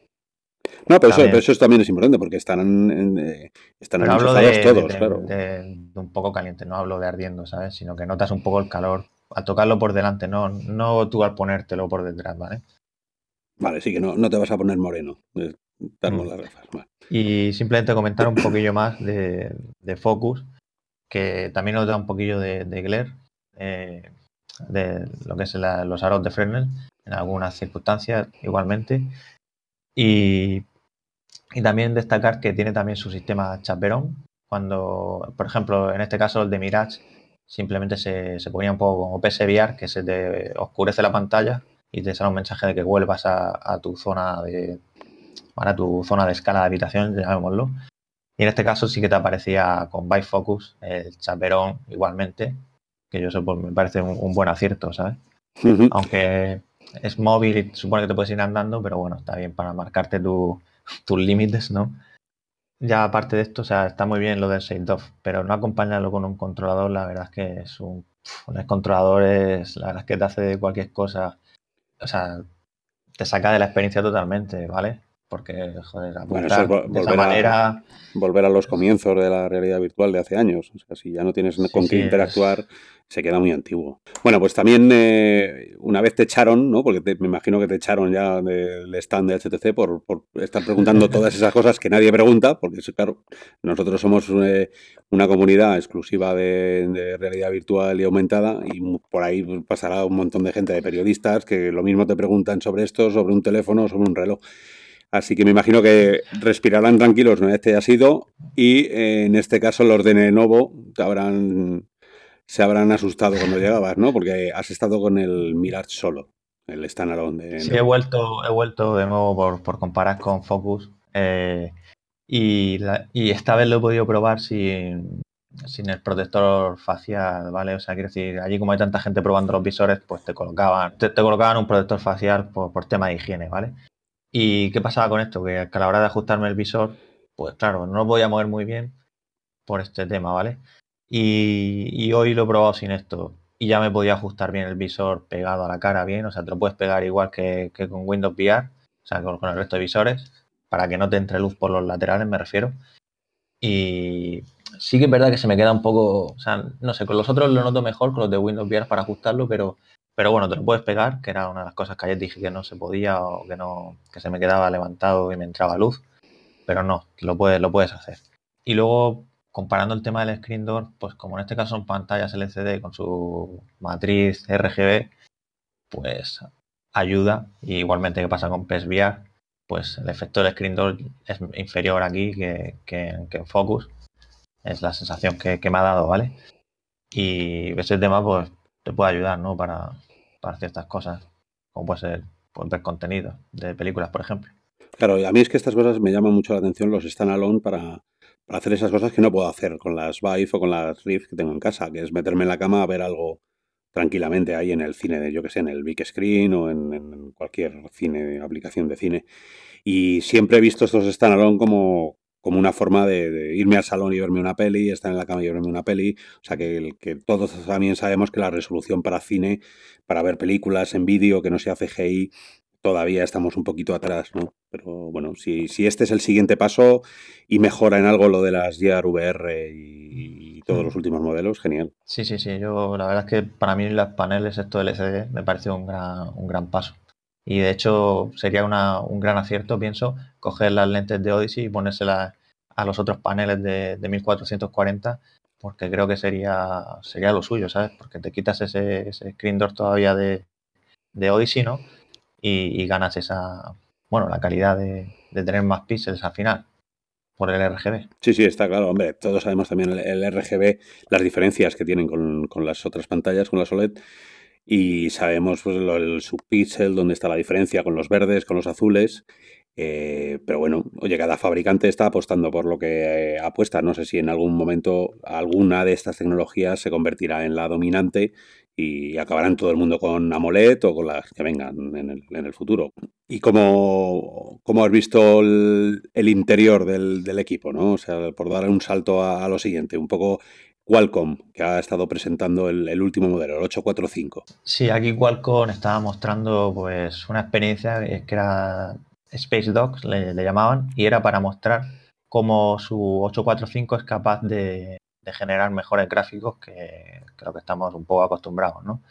no, pero eso, también es importante porque están, en, eh, están hablo de, todos, claro. De, un poco caliente, no hablo de ardiendo, ¿sabes? Sino que notas un poco el calor al tocarlo por delante, no, no tú al ponértelo por detrás, ¿vale? Vale, sí que no, no te vas a poner moreno. Mm. Y simplemente comentar un poquillo más de, Focus, que también nos da un poquillo de, glare, eh, de lo que es los aros de Fresnel, en algunas circunstancias igualmente. Y y también destacar que tiene también su sistema chaperón. Cuando, por ejemplo, en este caso el de Mirage, simplemente se, ponía un poco como PSVR, que se te oscurece la pantalla y te sale un mensaje de que vuelvas a, tu zona de a tu zona de escala de habitación, llamémoslo. Y en este caso sí que te aparecía con Focus el chaperón igualmente, que yo eso pues, me parece un, buen acierto, ¿sabes? Aunque es móvil y supone que te puedes ir andando, pero bueno, está bien para marcarte tu, tus límites, ¿no? Ya aparte de esto, o sea, está muy bien lo del shade off, pero no acompañarlo con un controlador, la verdad es que es un... Un controlador es, la verdad es que te hace cualquier cosa, o sea, te saca de la experiencia totalmente, ¿vale? Porque, joder, apuntar de esa manera... volver a los comienzos de la realidad virtual de hace años, o sea, si ya no tienes con qué interactuar se queda muy antiguo. Bueno, pues también eh, una vez te echaron, ¿no? Porque me imagino que te echaron ya del stand de HTC por, estar preguntando todas esas cosas que nadie pregunta, porque claro, nosotros somos eh, una comunidad exclusiva de, realidad virtual y aumentada y por ahí pasará un montón de gente, de periodistas, que lo mismo te preguntan sobre esto, sobre un teléfono, sobre un reloj. Así que me imagino que respirarán tranquilos una vez te hayas ido y eh, en este caso los de Lenovo te habrán se habrán asustado cuando llegabas, ¿no? Porque has estado con el Mirage solo, el standalone de... Sí, he vuelto, he vuelto de nuevo por, comparar con Focus eh, y, esta vez lo he podido probar sin, sin el protector facial, ¿vale? O sea, quiero decir, allí como hay tanta gente probando los visores, pues te colocaban, te, colocaban un protector facial por, tema de higiene, ¿vale? ¿Y qué pasaba con esto? Que, a la hora de ajustarme el visor, pues claro, no lo podía mover muy bien por este tema, ¿vale? Y, hoy lo he probado sin esto. Y ya me podía ajustar bien el visor pegado a la cara bien. O sea, te lo puedes pegar igual que, con Windows VR. O sea, con, el resto de visores. Para que no te entre luz por los laterales, me refiero. Y sí que es verdad que se me queda un poco. O sea, no sé, con los otros lo noto mejor, con los de Windows VR para ajustarlo, pero, pero bueno, te lo puedes pegar, que era una de las cosas que ayer dije que no se podía o que no, que se me quedaba levantado y me entraba luz. Pero no, lo puedes, lo puedes hacer. Y luego comparando el tema del screen door, pues como en este caso son pantallas LCD con su matriz RGB, pues ayuda. Y igualmente que pasa con PSVR, pues el efecto del screen door es inferior aquí que, en Focus. Es la sensación que, me ha dado, ¿vale? Y ese tema pues te puede ayudar, ¿no? Para, para ciertas cosas, como puede ser pues, ver contenido de películas, por ejemplo. Claro, a mí es que estas cosas me llaman mucho la atención los standalone para, para hacer esas cosas que no puedo hacer con las Vive o con las Rift que tengo en casa, que es meterme en la cama a ver algo tranquilamente ahí en el cine, de, yo que sé, en el big screen o en, cualquier cine, aplicación de cine. Y siempre he visto estos standalone como, como una forma de, irme al salón y verme una peli, estar en la cama y verme una peli. O sea, que, que todos también sabemos que la resolución para cine, para ver películas en vídeo que no sea CGI, todavía estamos un poquito atrás, ¿no? Pero bueno, si, si este es el siguiente paso y mejora en algo lo de las Gear VR y, todos los últimos modelos, genial. Sí, sí, sí. Yo la verdad es que para mí las paneles, esto LCD, me parece un gran, un gran paso. Y de hecho sería un gran acierto, pienso, coger las lentes de Odyssey y ponérselas a los otros paneles de, de 1440 porque creo que sería, sería lo suyo, ¿sabes? Porque te quitas ese, screen door todavía de, de Odyssey, ¿no? y, ganas esa, bueno, la calidad de, tener más píxeles al final por el RGB. Sí, sí, está claro, hombre. Todos sabemos también el, RGB, las diferencias que tienen con, las otras pantallas, con la OLED. Y sabemos pues, el subpixel, dónde está la diferencia con los verdes, con los azules. Eh, pero bueno, oye, cada fabricante está apostando por lo que eh, apuesta. No sé si en algún momento alguna de estas tecnologías se convertirá en la dominante y acabarán todo el mundo con AMOLED o con las que vengan en el, en el futuro. ¿Y cómo, cómo has visto el, interior del, equipo? ¿no? O sea, por dar un salto a, lo siguiente, un poco Qualcomm, que ha estado presentando el, último modelo, el 845. Sí, aquí Qualcomm estaba mostrando pues una experiencia que era Space Dogs, le, llamaban, y era para mostrar cómo su 845 es capaz de, generar mejores gráficos que, creo que estamos un poco acostumbrados, ¿no?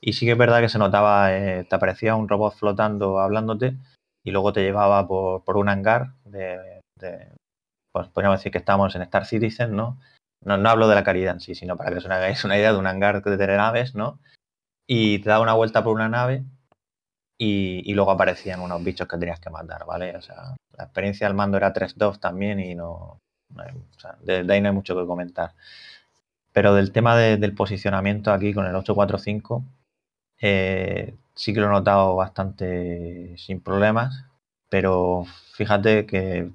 Y sí que es verdad que se notaba, eh, te aparecía un robot flotando hablándote y luego te llevaba por, un hangar de, pues podríamos decir que estamos en Star Citizen, ¿no? ¿No? No hablo de la calidad en sí, sino para que os hagáis una idea de un hangar de naves, ¿no? Y te daba una vuelta por una nave y, luego aparecían unos bichos que tenías que matar, ¿vale? O sea, la experiencia del mando era 3-2 también y no, de, ahí no hay mucho que comentar. Pero del tema del posicionamiento aquí con el 845, eh, sí que lo he notado bastante sin problemas, pero fíjate que,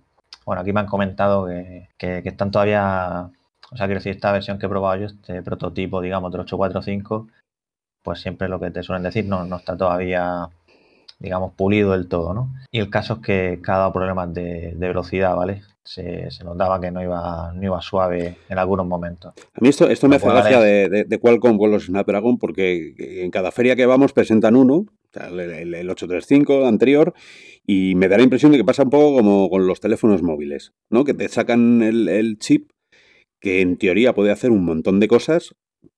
bueno, aquí me han comentado que, están todavía, o sea, quiero decir, esta versión que he probado yo, este prototipo, digamos, del 845, pues siempre lo que te suelen decir, no, no está todavía digamos, pulido del todo, ¿no? Y el caso es que cada dado problemas de, velocidad, ¿vale? Se, notaba que no iba, no iba suave en algunos momentos. A mí esto, esto me hace gracia de, de, Qualcomm con los Snapdragon porque en cada feria que vamos presentan uno, el, 835 anterior, y me da la impresión de que pasa un poco como con los teléfonos móviles, ¿no? Que te sacan el, el chip que en teoría puede hacer un montón de cosas,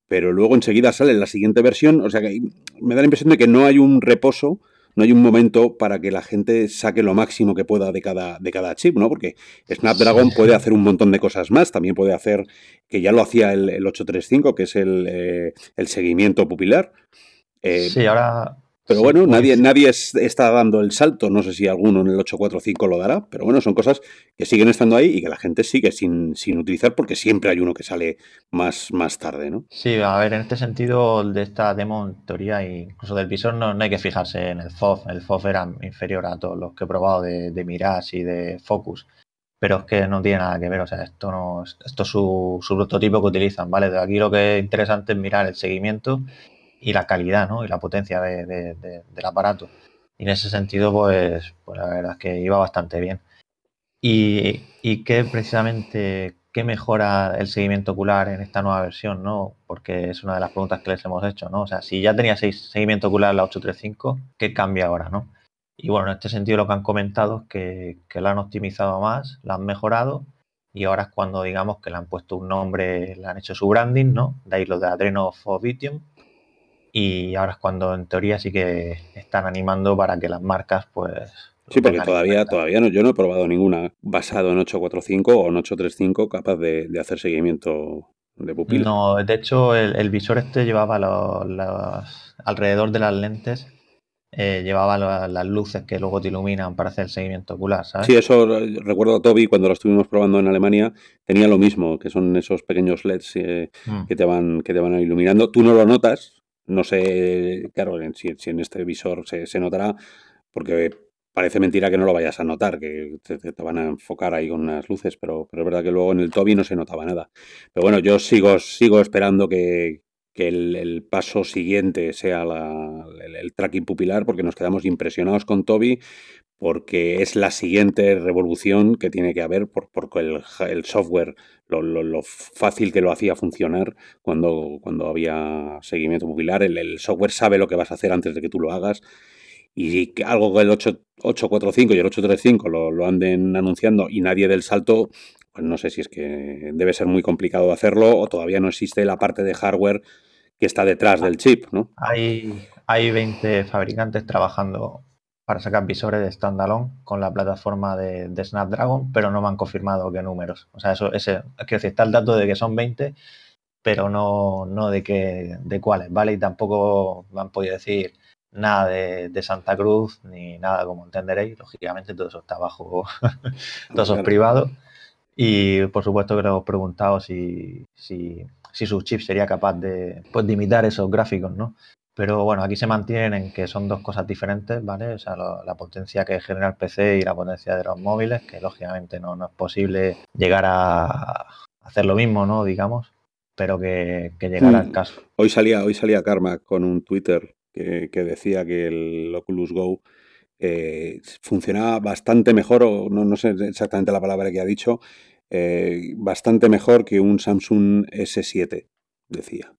pero luego enseguida sale la siguiente versión, o sea que me da la impresión de que no hay un reposo no hay un momento para que la gente saque lo máximo que pueda de cada, de cada chip, ¿no? Porque Snapdragon puede hacer un montón de cosas más, también puede hacer, que ya lo hacía el, 835, que es el, eh, el seguimiento pupilar. Eh, sí, ahora pero bueno, nadie, nadie está dando el salto. No sé si alguno en el 845 lo dará, pero bueno, son cosas que siguen estando ahí y que la gente sigue sin, sin utilizar porque siempre hay uno que sale más, más tarde, ¿no? Sí, a ver, en este sentido de esta demo, en teoría, incluso del visor, no, hay que fijarse en el FOV. El FOV era inferior a todos los que he probado de, de Mirage y de Focus. Pero es que no tiene nada que ver, o sea, esto no esto es su, su prototipo que utilizan, ¿vale? De aquí lo que es interesante es mirar el seguimiento y la calidad ¿no? y la potencia de, del aparato. Y en ese sentido, pues, pues, la verdad es que iba bastante bien. Y, y precisamente, qué mejora el seguimiento ocular en esta nueva versión, ¿no? Porque es una de las preguntas que les hemos hecho, ¿no? O sea, si ya tenía seguimiento ocular la 835, ¿qué cambia ahora, no? Y bueno, en este sentido lo que han comentado es que, lo han optimizado más, lo han mejorado y ahora es cuando digamos que le han puesto un nombre, le han hecho su branding, ¿no? De ahí lo de Adreno Fovitium y ahora es cuando en teoría sí que están animando para que las marcas pues... Sí, porque todavía, todavía no, yo no he probado ninguna basado en 845 o en 835 capaz de, hacer seguimiento de pupila. No, de hecho el, visor este llevaba los, alrededor de las lentes eh, llevaba las luces que luego te iluminan para hacer el seguimiento ocular, ¿sabes? Sí, eso recuerdo a Toby cuando lo estuvimos probando en Alemania, tenía lo mismo, que son esos pequeños LEDs eh, mm. que, te van, que te van iluminando. Tú no lo notas, no sé, claro, si, en este visor se, notará, porque parece mentira que no lo vayas a notar, que te, van a enfocar ahí con unas luces, pero, pero es verdad que luego en el Toby no se notaba nada. Pero bueno, yo sigo, sigo esperando que, que el, paso siguiente sea el, tracking pupilar, porque nos quedamos impresionados con Toby, porque es la siguiente revolución que tiene que haber, por, porque el, software, lo, fácil que lo hacía funcionar cuando, cuando había seguimiento pupilar, el, software sabe lo que vas a hacer antes de que tú lo hagas. Y algo que el 845 y el 835 lo, lo anden anunciando y nadie del salto, pues no sé si es que debe ser muy complicado hacerlo o todavía no existe la parte de hardware que está detrás del chip, ¿no? Hay, hay 20 fabricantes trabajando para sacar visores de standalone con la plataforma de, Snapdragon, pero no me han confirmado qué números. O sea, eso ese, quiero decir, está el dato de que son 20, pero no, no de qué, de cuáles, ¿vale? Y tampoco me han podido decir nada de, Santa Cruz ni nada como entenderéis. Lógicamente todo eso está bajo, todo eso es privado. Y por supuesto que le hemos preguntado si, si si su chip sería capaz de, pues, de imitar esos gráficos, ¿no? Pero bueno, aquí se mantienen en que son dos cosas diferentes, ¿vale? O sea, la potencia que genera el PC y la potencia de los móviles, que lógicamente no, es posible llegar a hacer lo mismo, ¿no? Digamos, pero que, que llegará al mm. caso. Hoy salía, hoy salía Karma con un Twitter que, decía que el Oculus Go eh, funcionaba bastante mejor, o no, no sé exactamente la palabra que ha dicho, eh, bastante mejor que un Samsung S7, decía.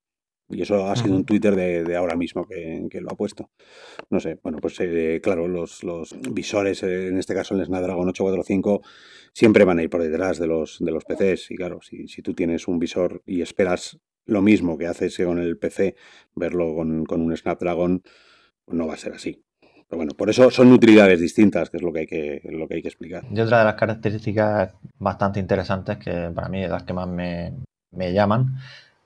Y eso ha sido un Twitter de, ahora mismo que, lo ha puesto. No sé, bueno, pues eh, claro, los, visores, eh, en este caso el Snapdragon 845, siempre van a ir por detrás de los, de los PCs. Y claro, si, si tú tienes un visor y esperas lo mismo que haces con el PC, verlo con, con un Snapdragon, no va a ser así. Pero bueno, por eso son utilidades distintas, que es lo que hay que, lo que, hay que explicar. Y otra de las características bastante interesantes, que para mí es las que más me, llaman,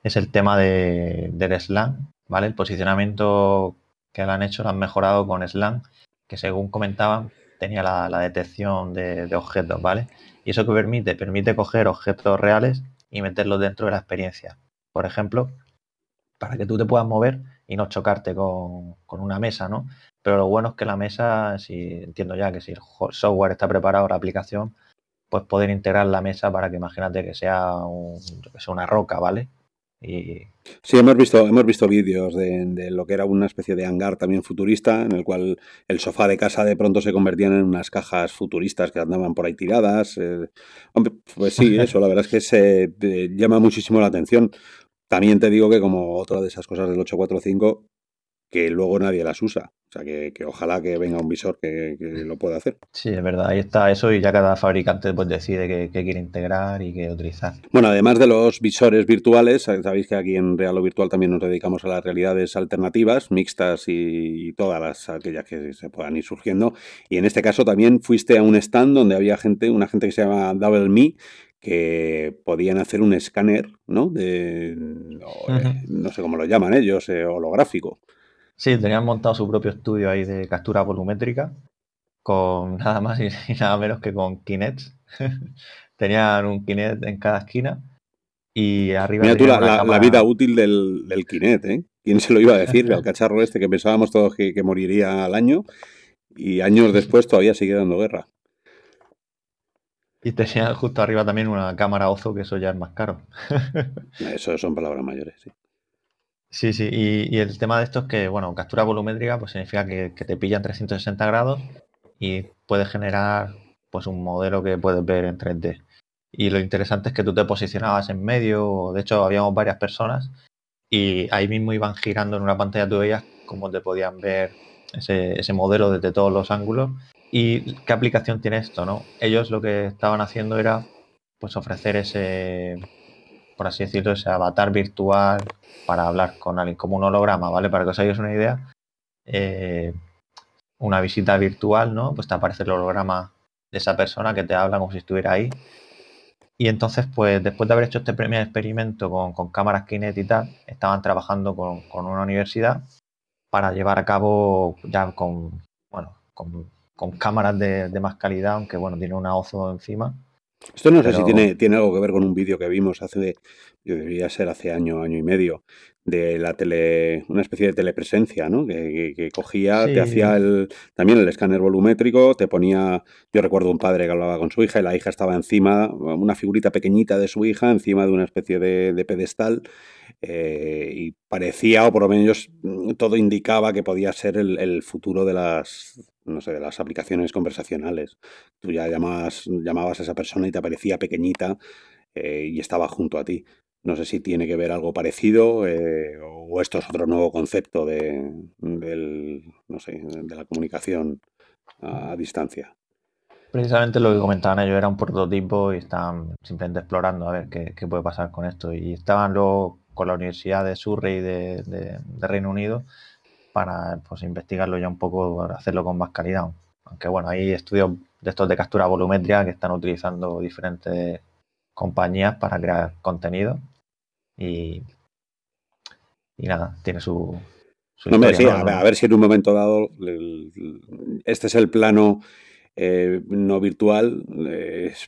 es el tema de, del SLAM, ¿vale? El posicionamiento que lo han hecho lo han mejorado con SLAM, que según comentaban tenía la, detección de, de, objetos, ¿vale? Y eso que permite, permite coger objetos reales y meterlos dentro de la experiencia. Por ejemplo, para que tú te puedas mover y no chocarte con, con una mesa, ¿no? Pero lo bueno es que la mesa, si entiendo ya que si el software está preparado, la aplicación, pues poder integrar la mesa para que imagínate que sea, una roca, ¿vale? Y... Sí, hemos visto, hemos visto vídeos de, lo que era una especie de hangar también futurista, en el cual el sofá de casa de pronto se convertían en unas cajas futuristas que andaban por ahí tiradas. Eh, pues sí, eso, la verdad es que se eh, llama muchísimo la atención. También te digo que como otra de esas cosas del 845, que luego nadie las usa. O sea, que, ojalá que venga un visor que, lo pueda hacer. Sí, es verdad, ahí está eso y ya cada fabricante pues decide qué, quiere integrar y qué utilizar. Bueno, además de los visores virtuales, sabéis que aquí en Real o Virtual también nos dedicamos a las realidades alternativas, mixtas y, todas las aquellas que se puedan ir surgiendo. Y en este caso también fuiste a un stand donde había gente, una gente que se llama Double Me, que podían hacer un escáner, ¿no? De, no, sé cómo lo llaman ellos, eh, holográfico. Sí, tenían montado su propio estudio ahí de captura volumétrica con nada más y, nada menos que con Kinects. tenían un Kinect en cada esquina y arriba... Mira tú la, vida útil del, del Kinect, ¿eh? ¿Quién se lo iba a decir? al cacharro este que pensábamos todos que, moriría al año y años después todavía sigue dando guerra. Y tenía justo arriba también una cámara Ozo, que eso ya es más caro. eso son palabras mayores, sí. Sí, sí, y, el tema de esto es que, bueno, captura volumétrica pues significa que, te pilla en 360 grados y puedes generar pues un modelo que puedes ver en 3D. Y lo interesante es que tú te posicionabas en medio, de hecho habíamos varias personas y ahí mismo iban girando en una pantalla tú veías cómo te podían ver ese, ese modelo desde todos los ángulos. ¿Y qué aplicación tiene esto? no? Ellos lo que estaban haciendo era pues ofrecer ese, por así decirlo, ese avatar virtual para hablar con alguien, como un holograma, ¿vale? Para que os hagáis una idea, eh, una visita virtual, ¿no? Pues te aparece el holograma de esa persona que te habla como si estuviera ahí. Y entonces, pues después de haber hecho este primer experimento con, cámaras Kinect y tal, estaban trabajando con, una universidad para llevar a cabo ya con, bueno, con, cámaras de, más calidad, aunque bueno, tiene una OZO encima, Esto no sé si tiene, tiene algo que ver con un vídeo que vimos hace, yo debería ser hace año, año y medio, de la tele, una especie de telepresencia, ¿no? Que, cogía, te hacía el, también el escáner volumétrico, te ponía, yo recuerdo un padre que hablaba con su hija y la hija estaba encima, una figurita pequeñita de su hija, encima de una especie de, pedestal, eh, y parecía, o por lo menos todo indicaba que podía ser el, futuro de las, no sé, las aplicaciones conversacionales. Tú ya llamabas, llamabas a esa persona y te aparecía pequeñita eh, y estaba junto a ti. No sé si tiene que ver algo parecido eh, o esto es otro nuevo concepto de, del, no sé, de la comunicación a distancia. Precisamente lo que comentaban ellos era un prototipo y estaban simplemente explorando a ver qué, puede pasar con esto. Y estaban luego con la Universidad de Surrey de, de, Reino Unido para pues, investigarlo ya un poco, hacerlo con más calidad. Aunque bueno, hay estudios de estos de captura volumétrica que están utilizando diferentes compañías para crear contenido y, y nada, tiene su... no, me decía, a, ver, si en un momento dado este es el plano eh, no virtual.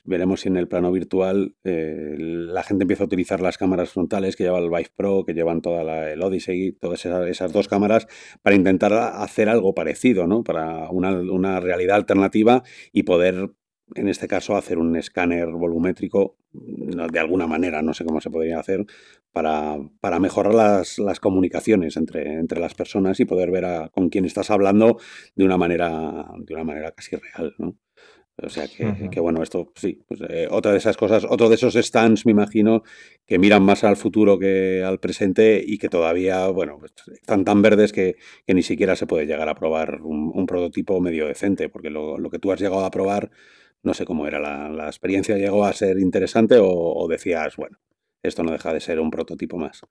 veremos si en el plano virtual eh, la gente empieza a utilizar las cámaras frontales que lleva el Vive Pro, que llevan toda la, el Odyssey, todas esas, dos cámaras, para intentar hacer algo parecido, ¿no? Para una, una realidad alternativa y poder en este caso, hacer un escáner volumétrico de alguna manera, no sé cómo se podría hacer, para, para mejorar las, las, comunicaciones entre, entre las personas y poder ver a, con quién estás hablando de una manera, de una manera casi real, ¿no? O sea que, bueno, esto sí, pues, eh, otra de esas cosas, otro de esos stands, me imagino, que miran más al futuro que al presente y que todavía, bueno, pues, están tan verdes que, que, ni siquiera se puede llegar a probar un, un prototipo medio decente, porque lo, lo, que tú has llegado a probar no sé cómo era la, experiencia, llegó a ser interesante o, decías, bueno, esto no deja de ser un prototipo más.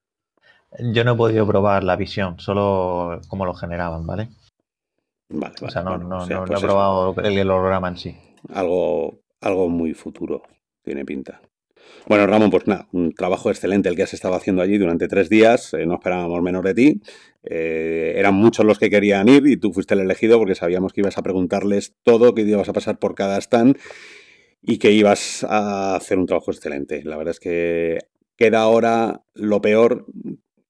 Yo no he podido probar la visión, solo cómo lo generaban, ¿vale? Vale, O sea, no, no, no, pues he probado el holograma en sí. Algo, algo muy futuro tiene pinta. Bueno, Ramón, pues nada, un trabajo excelente el que has estado haciendo allí durante tres días. Eh, no esperábamos menos de ti. Eh, eran muchos los que querían ir y tú fuiste el elegido porque sabíamos que ibas a preguntarles todo, que ibas a pasar por cada stand y que ibas a hacer un trabajo excelente. La verdad es que queda ahora lo peor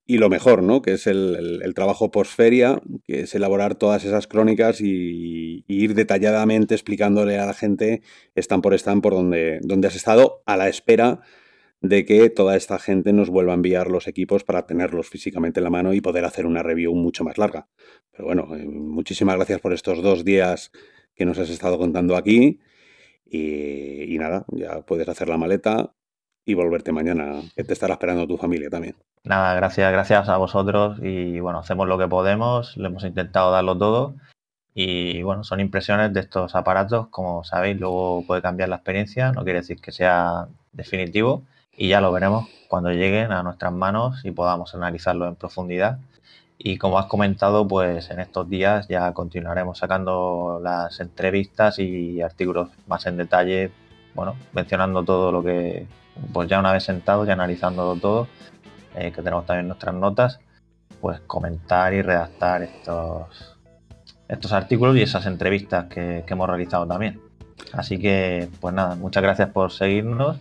y lo mejor, ¿no? Que es el, trabajo post-feria, que es elaborar todas esas crónicas y, ir detalladamente explicándole a la gente, están por están, por donde, donde has estado, a la espera de que toda esta gente nos vuelva a enviar los equipos para tenerlos físicamente en la mano y poder hacer una review mucho más larga. Pero bueno, eh, muchísimas gracias por estos dos días que nos has estado contando aquí. Y, y nada, ya puedes hacer la maleta y volverte mañana, que te estará esperando tu familia también. Nada, gracias, gracias a vosotros y bueno, hacemos lo que podemos, le hemos intentado darlo todo y bueno, son impresiones de estos aparatos, como sabéis, luego puede cambiar la experiencia, no quiere decir que sea definitivo y ya lo veremos cuando lleguen a nuestras manos y podamos analizarlo en profundidad. Y como has comentado, pues en estos días ya continuaremos sacando las entrevistas y artículos más en detalle, bueno, mencionando todo lo que, pues ya una vez sentado y analizando todo, eh, que tenemos también nuestras notas, pues comentar y redactar estos, estos artículos y esas entrevistas que, hemos realizado también. Así que, pues nada, muchas gracias por seguirnos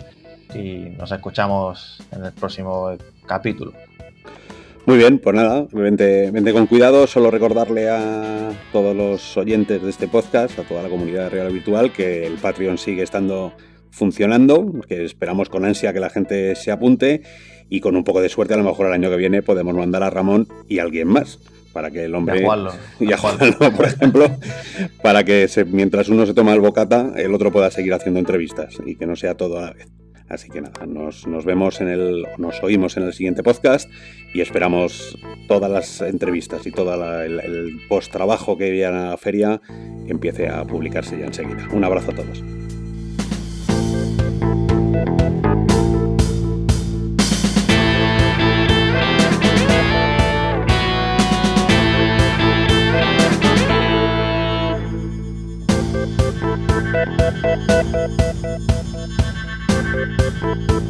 y nos escuchamos en el próximo capítulo. Muy bien, pues nada, vente, con cuidado. Solo recordarle a todos los oyentes de este podcast, a toda la comunidad Real Virtual, que el Patreon sigue estando funcionando, que esperamos con ansia que la gente se apunte y con un poco de suerte a lo mejor el año que viene podemos mandar a Ramón y a alguien más para que el hombre y a por ejemplo para que mientras uno se toma el bocata el otro pueda seguir haciendo entrevistas y que no sea todo a la vez. Así que nada nos, vemos en el nos oímos en el siguiente podcast y esperamos todas las entrevistas y todo el, el post trabajo que viene a la feria empiece a publicarse ya enseguida. Un abrazo a todos